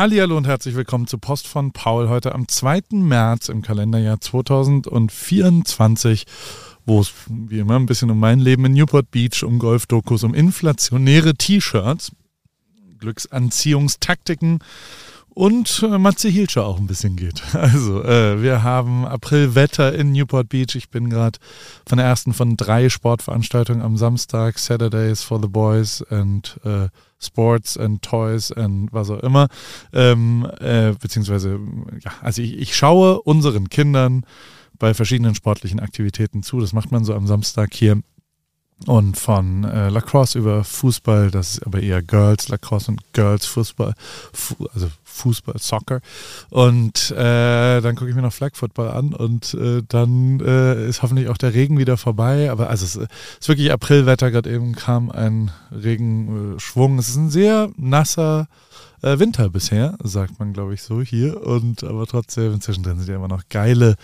Hallihallo und herzlich willkommen zu Post von Paul heute am 2. März im Kalenderjahr 2024, wo es wie immer ein bisschen um mein Leben in Newport Beach, um Golfdokus, um inflationäre T-Shirts, Glücksanziehungstaktiken und äh, Matze Hielscher auch ein bisschen geht. Also, äh, wir haben Aprilwetter in Newport Beach. Ich bin gerade von der ersten von drei Sportveranstaltungen am Samstag, Saturdays for the Boys and äh, Sports and Toys and was auch immer. Ähm, äh, beziehungsweise, ja, also ich, ich schaue unseren Kindern bei verschiedenen sportlichen Aktivitäten zu. Das macht man so am Samstag hier und von äh, Lacrosse über Fußball, das ist aber eher Girls Lacrosse und Girls Fußball, Fu also Fußball, Soccer. Und äh, dann gucke ich mir noch Flag Football an und äh, dann äh, ist hoffentlich auch der Regen wieder vorbei. Aber also es ist wirklich Aprilwetter, gerade eben kam ein Regenschwung. Es ist ein sehr nasser äh, Winter bisher, sagt man, glaube ich, so hier. Und aber trotzdem, zwischendrin sind ja immer noch geile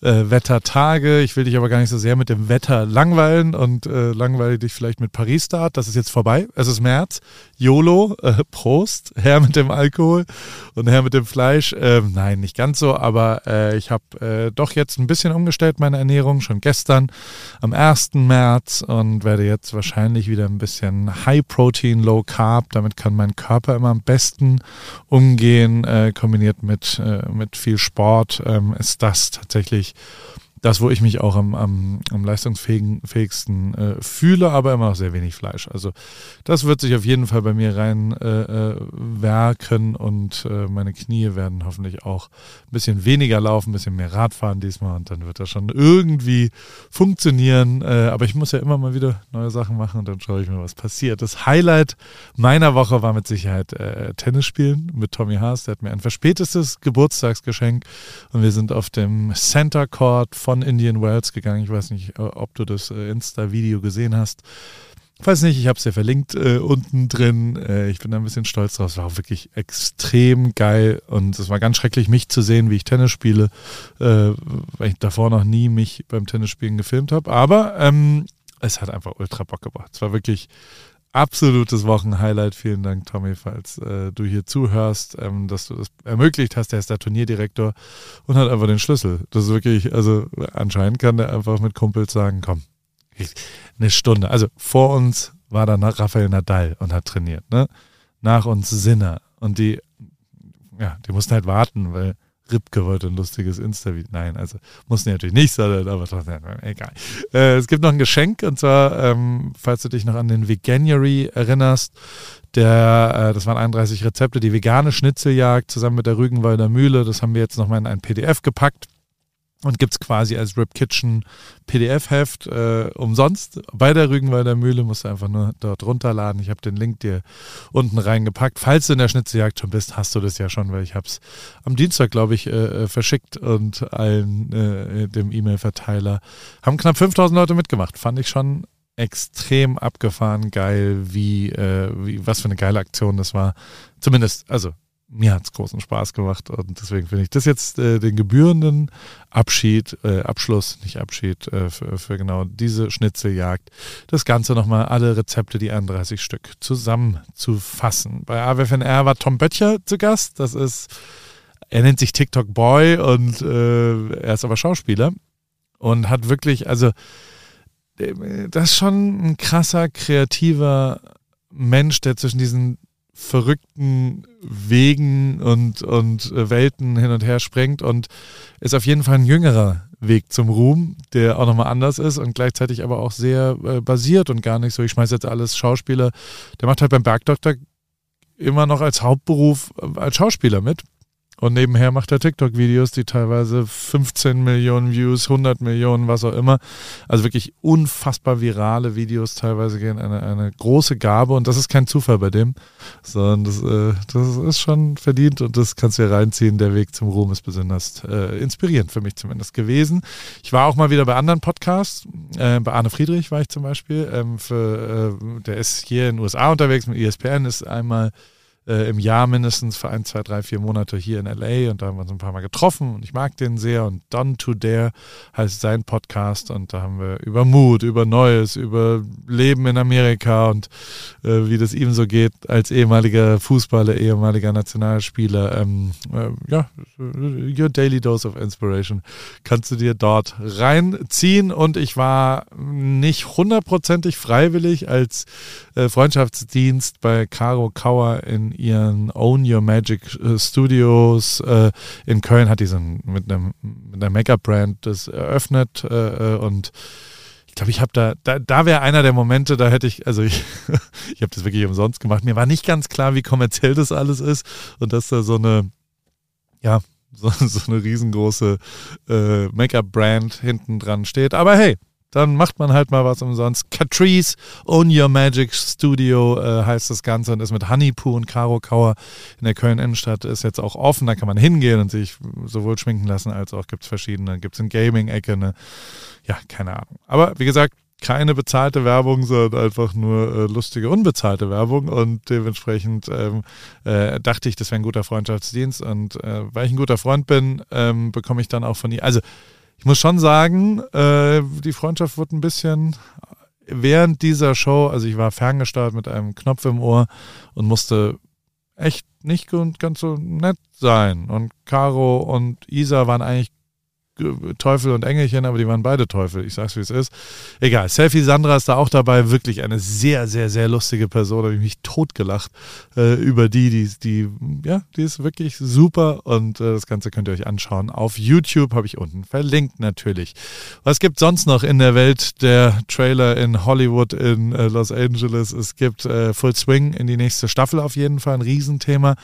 äh, Wettertage. Ich will dich aber gar nicht so sehr mit dem Wetter langweilen und äh, langweile dich vielleicht mit Paris-Start. Das ist jetzt vorbei. Es ist März. YOLO, äh, Prost, Herr mit dem Alkohol und Herr mit dem Fleisch. Ähm, nein, nicht ganz so, aber äh, ich habe äh, doch jetzt ein bisschen umgestellt, meine Ernährung, schon gestern am 1. März und werde jetzt wahrscheinlich wieder ein bisschen High Protein, Low Carb. Damit kann mein Körper immer am besten umgehen, äh, kombiniert mit, äh, mit viel Sport, ähm, ist das tatsächlich das, wo ich mich auch am, am, am leistungsfähigsten äh, fühle, aber immer noch sehr wenig Fleisch. Also das wird sich auf jeden Fall bei mir rein äh, äh, und äh, meine Knie werden hoffentlich auch ein bisschen weniger laufen, ein bisschen mehr Radfahren diesmal und dann wird das schon irgendwie funktionieren. Äh, aber ich muss ja immer mal wieder neue Sachen machen und dann schaue ich mir, was passiert. Das Highlight meiner Woche war mit Sicherheit äh, Tennis spielen mit Tommy Haas. Der hat mir ein verspätetes Geburtstagsgeschenk und wir sind auf dem Center Court von Indian Wells gegangen. Ich weiß nicht, äh, ob du das äh, Insta-Video gesehen hast. Falls nicht, ich habe es dir verlinkt äh, unten drin. Äh, ich bin da ein bisschen stolz drauf. Es war auch wirklich extrem geil und es war ganz schrecklich, mich zu sehen, wie ich Tennis spiele, äh, weil ich davor noch nie mich beim Tennisspielen gefilmt habe. Aber ähm, es hat einfach ultra Bock gebracht. Es war wirklich absolutes Wochenhighlight. Vielen Dank, Tommy, falls äh, du hier zuhörst, ähm, dass du das ermöglicht hast. Der ist der Turnierdirektor und hat einfach den Schlüssel. Das ist wirklich, also anscheinend kann der einfach mit Kumpels sagen, komm, eine Stunde. Also vor uns war dann Rafael Nadal und hat trainiert, ne? Nach uns Sinner. Und die, ja, die mussten halt warten, weil Ripke wollte ein lustiges Insta-Video. Nein, also mussten natürlich nicht sein, aber trotzdem, egal. Äh, es gibt noch ein Geschenk und zwar, ähm, falls du dich noch an den Veganuary erinnerst, der, äh, das waren 31 Rezepte, die vegane Schnitzeljagd zusammen mit der Rügenwalder Mühle, das haben wir jetzt nochmal in ein PDF gepackt und gibt es quasi als Rip Kitchen PDF-Heft äh, umsonst bei der Rügenwalder Mühle. Musst du einfach nur dort runterladen. Ich habe den Link dir unten reingepackt. Falls du in der Schnitzeljagd schon bist, hast du das ja schon, weil ich habe es am Dienstag, glaube ich, äh, äh, verschickt und allen äh, dem E-Mail-Verteiler haben knapp 5000 Leute mitgemacht. Fand ich schon extrem abgefahren, geil, wie, äh, wie was für eine geile Aktion das war. Zumindest, also mir hat es großen Spaß gemacht und deswegen finde ich das jetzt äh, den gebührenden Abschied, äh, Abschluss, nicht Abschied, äh, für, für, genau diese Schnitzeljagd. Das Ganze nochmal alle Rezepte, die 31 Stück, zusammenzufassen. Bei AWFNR war Tom Böttcher zu Gast. Das ist, er nennt sich TikTok Boy und äh, er ist aber Schauspieler und hat wirklich, also äh, das ist schon ein krasser, kreativer Mensch, der zwischen diesen verrückten Wegen und, und äh, Welten hin und her sprengt und ist auf jeden Fall ein jüngerer Weg zum Ruhm, der auch nochmal anders ist und gleichzeitig aber auch sehr äh, basiert und gar nicht so, ich schmeiße jetzt alles Schauspieler. Der macht halt beim Bergdoktor immer noch als Hauptberuf äh, als Schauspieler mit. Und nebenher macht er TikTok-Videos, die teilweise 15 Millionen Views, 100 Millionen, was auch immer. Also wirklich unfassbar virale Videos teilweise gehen. Eine, eine große Gabe und das ist kein Zufall bei dem, sondern das, äh, das ist schon verdient und das kannst du ja reinziehen. Der Weg zum Ruhm ist besonders äh, inspirierend für mich zumindest gewesen. Ich war auch mal wieder bei anderen Podcasts. Äh, bei Arne Friedrich war ich zum Beispiel. Ähm, für, äh, der ist hier in den USA unterwegs mit ESPN, ist einmal äh, im Jahr mindestens für ein, zwei, drei, vier Monate hier in LA und da haben wir uns ein paar Mal getroffen und ich mag den sehr und Done to Dare heißt sein Podcast und da haben wir über Mut, über Neues, über Leben in Amerika und äh, wie das ihm so geht als ehemaliger Fußballer, ehemaliger Nationalspieler. Ähm, äh, ja, your daily dose of inspiration kannst du dir dort reinziehen und ich war nicht hundertprozentig freiwillig als äh, Freundschaftsdienst bei Caro Kauer in ihren Own Your Magic äh, Studios äh, in Köln hat die so ein, mit, einem, mit einer Make-up-Brand das eröffnet äh, äh und ich glaube, ich habe da, da, da wäre einer der Momente, da hätte ich, also ich, ich habe das wirklich umsonst gemacht. Mir war nicht ganz klar, wie kommerziell das alles ist und dass da so eine, ja, so, so eine riesengroße äh, Make-up-Brand hinten dran steht. Aber hey, dann macht man halt mal was umsonst. Catrice Own Your Magic Studio äh, heißt das Ganze und ist mit Honeypoo und Caro Kauer in der Köln Innenstadt ist jetzt auch offen. Da kann man hingehen und sich sowohl schminken lassen als auch gibt es verschiedene. Gibt es eine Gaming-Ecke, eine, ja, keine Ahnung. Aber wie gesagt, keine bezahlte Werbung, sondern einfach nur äh, lustige, unbezahlte Werbung. Und dementsprechend ähm, äh, dachte ich, das wäre ein guter Freundschaftsdienst. Und äh, weil ich ein guter Freund bin, ähm, bekomme ich dann auch von ihr. Also ich muss schon sagen, äh, die Freundschaft wurde ein bisschen während dieser Show, also ich war ferngesteuert mit einem Knopf im Ohr und musste echt nicht ganz so nett sein. Und Caro und Isa waren eigentlich Teufel und Engelchen, aber die waren beide Teufel. Ich sag's wie es ist. Egal. Selfie Sandra ist da auch dabei. Wirklich eine sehr, sehr, sehr lustige Person. Da habe ich mich totgelacht äh, über die, die, die, ja, die ist wirklich super und äh, das Ganze könnt ihr euch anschauen. Auf YouTube habe ich unten verlinkt natürlich. Was gibt sonst noch in der Welt der Trailer in Hollywood, in äh, Los Angeles? Es gibt äh, Full Swing in die nächste Staffel auf jeden Fall. Ein Riesenthema.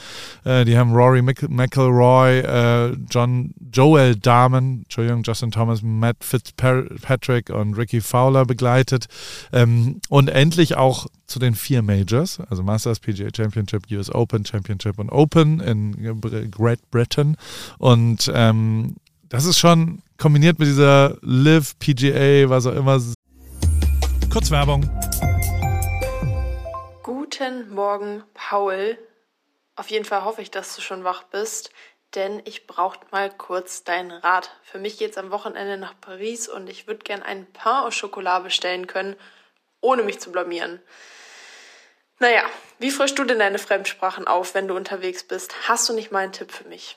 Äh, die haben Rory McElroy, äh, John Joel Dahmen, Entschuldigung, Justin Thomas, Matt Fitzpatrick und Ricky Fowler begleitet. Ähm, und endlich auch zu den vier Majors, also Masters, PGA Championship, US Open, Championship und Open in Great Britain. Und ähm, das ist schon kombiniert mit dieser Live, PGA, was auch immer. Kurzwerbung. Guten Morgen, Paul. Auf jeden Fall hoffe ich, dass du schon wach bist denn ich brauche mal kurz deinen Rat. Für mich geht es am Wochenende nach Paris und ich würde gern ein Pain au Chocolat bestellen können, ohne mich zu blamieren. Naja, wie frischst du denn deine Fremdsprachen auf, wenn du unterwegs bist? Hast du nicht mal einen Tipp für mich?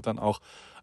dann auch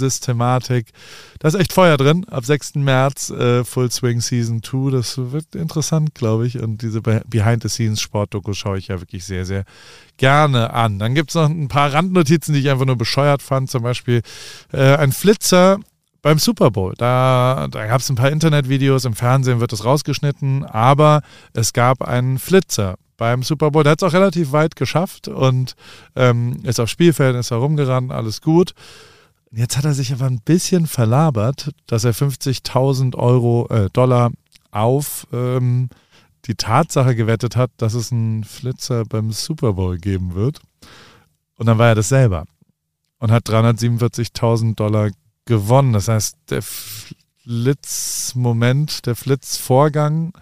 Systematik. Da ist echt Feuer drin. Ab 6. März äh, Full Swing Season 2. Das wird interessant, glaube ich. Und diese Behind-the-Scenes-Sportdoku schaue ich ja wirklich sehr, sehr gerne an. Dann gibt es noch ein paar Randnotizen, die ich einfach nur bescheuert fand. Zum Beispiel äh, ein Flitzer beim Super Bowl. Da, da gab es ein paar Internetvideos, im Fernsehen wird das rausgeschnitten, aber es gab einen Flitzer beim Super Bowl. Der hat es auch relativ weit geschafft und ähm, ist auf Spielfeld, ist herumgerannt, alles gut. Jetzt hat er sich aber ein bisschen verlabert, dass er 50.000 Euro, äh, Dollar auf ähm, die Tatsache gewettet hat, dass es einen Flitzer beim Super Bowl geben wird. Und dann war er das selber und hat 347.000 Dollar gewonnen. Das heißt, der Flitzmoment, der Flitzvorgang,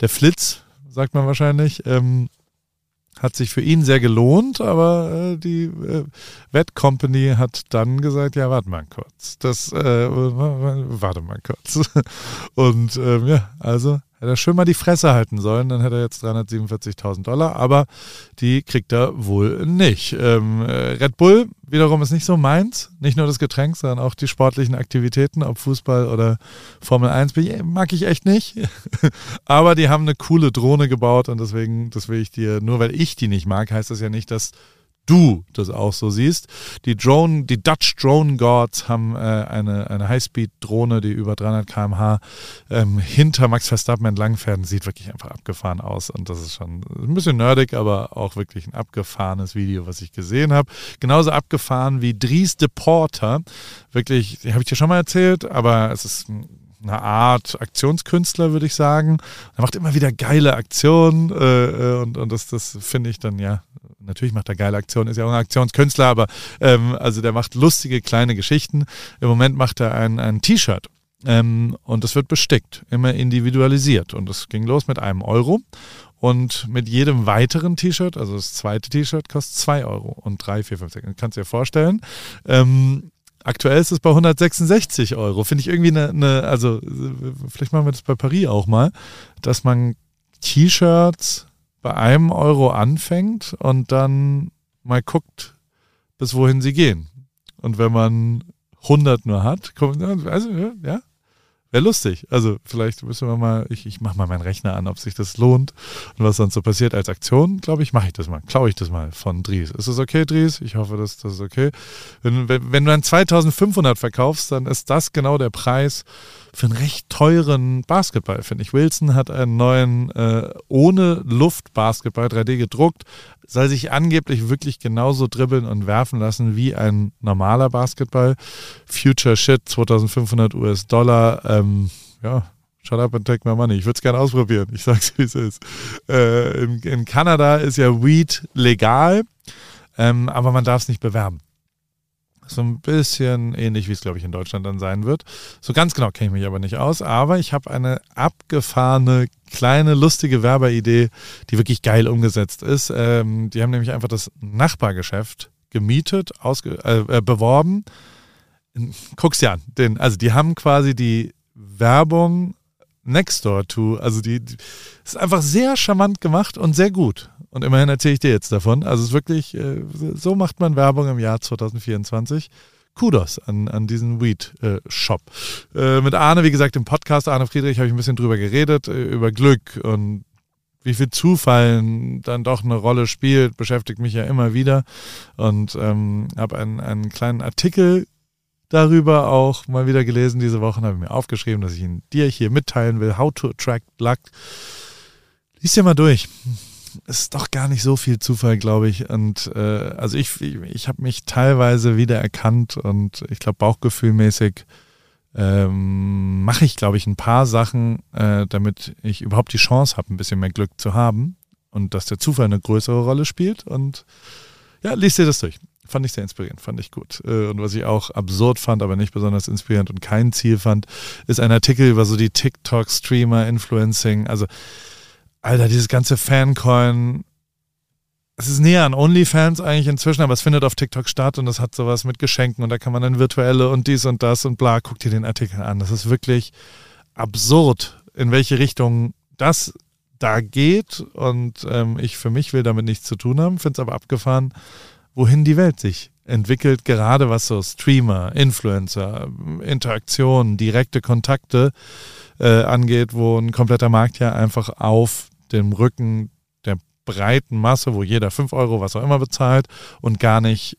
der Flitz, sagt man wahrscheinlich, ähm, hat sich für ihn sehr gelohnt, aber äh, die äh, Wettcompany hat dann gesagt, ja, warte mal kurz. Das, äh, warte mal kurz. Und ähm, ja, also Hätte er schön mal die Fresse halten sollen, dann hätte er jetzt 347.000 Dollar, aber die kriegt er wohl nicht. Ähm, äh, Red Bull wiederum ist nicht so meins, nicht nur das Getränk, sondern auch die sportlichen Aktivitäten, ob Fußball oder Formel 1, mag ich echt nicht. aber die haben eine coole Drohne gebaut und deswegen, das will ich dir, nur weil ich die nicht mag, heißt das ja nicht, dass du das auch so siehst. Die Drone, die Dutch Drone Gods haben äh, eine, eine Highspeed-Drohne, die über 300 km/h ähm, hinter Max Verstappen entlangfährt. Sieht wirklich einfach abgefahren aus und das ist schon ein bisschen nerdig, aber auch wirklich ein abgefahrenes Video, was ich gesehen habe. Genauso abgefahren wie Dries de Porter. Wirklich, habe ich dir schon mal erzählt, aber es ist eine Art Aktionskünstler, würde ich sagen. Er macht immer wieder geile Aktionen äh, äh und, und das, das finde ich dann ja natürlich macht er geile Aktionen, ist ja auch ein Aktionskünstler, aber ähm, also der macht lustige kleine Geschichten. Im Moment macht er ein, ein T-Shirt. Ähm, und das wird bestickt, immer individualisiert. Und das ging los mit einem Euro. Und mit jedem weiteren T-Shirt, also das zweite T-Shirt, kostet zwei Euro und drei, vier, fünf, sechs. Kannst du dir vorstellen. Ähm, aktuell ist es bei 166 Euro. Finde ich irgendwie eine, eine, also vielleicht machen wir das bei Paris auch mal, dass man T-Shirts bei einem Euro anfängt und dann mal guckt, bis wohin sie gehen. Und wenn man 100 nur hat, kommt, also, ja, Wäre lustig. Also vielleicht müssen wir mal, ich, ich mache mal meinen Rechner an, ob sich das lohnt und was dann so passiert als Aktion. Glaube ich, mache ich das mal. Klaue ich das mal von Dries. Ist das okay, Dries? Ich hoffe, dass das ist okay. Wenn, wenn, wenn du dann 2500 verkaufst, dann ist das genau der Preis für einen recht teuren Basketball, finde ich. Wilson hat einen neuen äh, ohne Luft Basketball 3D gedruckt, soll sich angeblich wirklich genauso dribbeln und werfen lassen wie ein normaler Basketball. Future Shit, 2500 US-Dollar. Ähm, ja, shut up and take my money. Ich würde es gerne ausprobieren. Ich sag's, wie es ist. Äh, in, in, Kanada ist ja Weed legal, ähm, aber man darf es nicht bewerben. So ein bisschen ähnlich, wie es, glaube ich, in Deutschland dann sein wird. So ganz genau kenne ich mich aber nicht aus. Aber ich habe eine abgefahrene, kleine, lustige Werbeidee, die wirklich geil umgesetzt ist. Ähm, die haben nämlich einfach das Nachbargeschäft gemietet, ausge äh, äh beworben. Guck's dir an. Den, also die haben quasi die Werbung next door to, also die, die ist einfach sehr charmant gemacht und sehr gut. Und immerhin erzähle ich dir jetzt davon. Also es ist wirklich, äh, so macht man Werbung im Jahr 2024. Kudos an, an diesen Weed-Shop. Äh, mit Arne, wie gesagt, im Podcast Arne Friedrich habe ich ein bisschen drüber geredet, äh, über Glück und wie viel Zufall dann doch eine Rolle spielt, beschäftigt mich ja immer wieder. Und ähm, habe einen, einen kleinen Artikel darüber auch mal wieder gelesen diese Woche, habe ich mir aufgeschrieben, dass ich ihn dir hier mitteilen will. How to attract luck. Lies dir mal durch. Ist doch gar nicht so viel Zufall, glaube ich. Und äh, also ich, ich, ich habe mich teilweise wieder erkannt und ich glaube bauchgefühlmäßig ähm, mache ich, glaube ich, ein paar Sachen, äh, damit ich überhaupt die Chance habe, ein bisschen mehr Glück zu haben und dass der Zufall eine größere Rolle spielt. Und ja, liest dir das durch. Fand ich sehr inspirierend, fand ich gut. Äh, und was ich auch absurd fand, aber nicht besonders inspirierend und kein Ziel fand, ist ein Artikel über so die TikTok-Streamer, Influencing. Also, Alter, dieses ganze Fancoin es ist näher an OnlyFans eigentlich inzwischen, aber es findet auf TikTok statt und es hat sowas mit Geschenken und da kann man dann virtuelle und dies und das und bla. Guck dir den Artikel an. Das ist wirklich absurd, in welche Richtung das da geht und ähm, ich für mich will damit nichts zu tun haben, finde es aber abgefahren, wohin die Welt sich entwickelt, gerade was so Streamer, Influencer, Interaktionen, direkte Kontakte äh, angeht, wo ein kompletter Markt ja einfach auf dem Rücken breiten Masse, wo jeder 5 Euro, was auch immer bezahlt und gar nicht,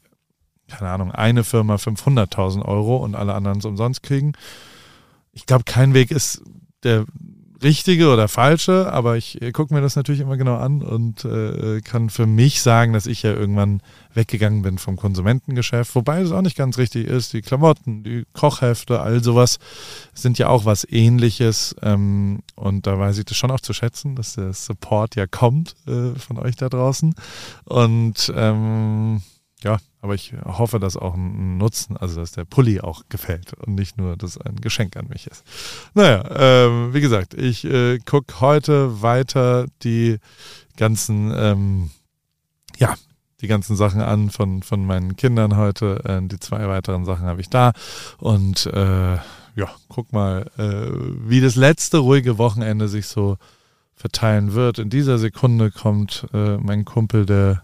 keine Ahnung, eine Firma 500.000 Euro und alle anderen es umsonst kriegen. Ich glaube, kein Weg ist der richtige oder falsche, aber ich äh, gucke mir das natürlich immer genau an und äh, kann für mich sagen, dass ich ja irgendwann weggegangen bin vom Konsumentengeschäft, wobei es auch nicht ganz richtig ist. Die Klamotten, die Kochhefte, all sowas sind ja auch was ähnliches ähm, und da weiß ich das schon auch zu schätzen, dass der Support ja kommt äh, von euch da draußen und ähm, ja, aber ich hoffe, dass auch ein Nutzen, also dass der Pulli auch gefällt und nicht nur, dass ein Geschenk an mich ist. Naja, ähm, wie gesagt, ich äh, gucke heute weiter die ganzen, ähm, ja, die ganzen Sachen an von, von meinen Kindern heute. Äh, die zwei weiteren Sachen habe ich da. Und äh, ja, guck mal, äh, wie das letzte ruhige Wochenende sich so verteilen wird. In dieser Sekunde kommt äh, mein Kumpel, der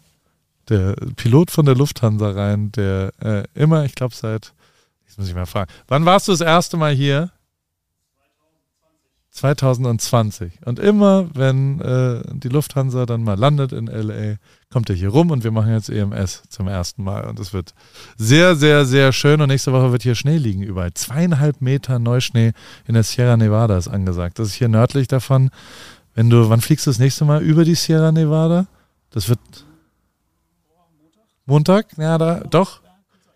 der Pilot von der Lufthansa rein, der äh, immer, ich glaube seit, jetzt muss ich mal fragen, wann warst du das erste Mal hier? 2020. Und immer, wenn äh, die Lufthansa dann mal landet in LA, kommt er hier rum und wir machen jetzt EMS zum ersten Mal. Und es wird sehr, sehr, sehr schön. Und nächste Woche wird hier Schnee liegen überall. Zweieinhalb Meter Neuschnee in der Sierra Nevada ist angesagt. Das ist hier nördlich davon. Wenn du, wann fliegst du das nächste Mal über die Sierra Nevada? Das wird Montag? Ja, da, doch.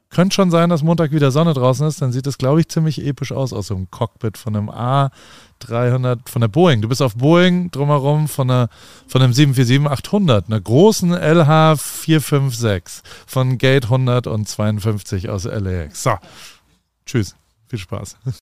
Könnte schon sein, dass Montag wieder Sonne draußen ist. Dann sieht es, glaube ich, ziemlich episch aus aus so einem Cockpit von einem A300, von der Boeing. Du bist auf Boeing drumherum von, einer, von einem 747-800, einer großen LH456 von Gate 152 aus LAX. So, tschüss. Viel Spaß.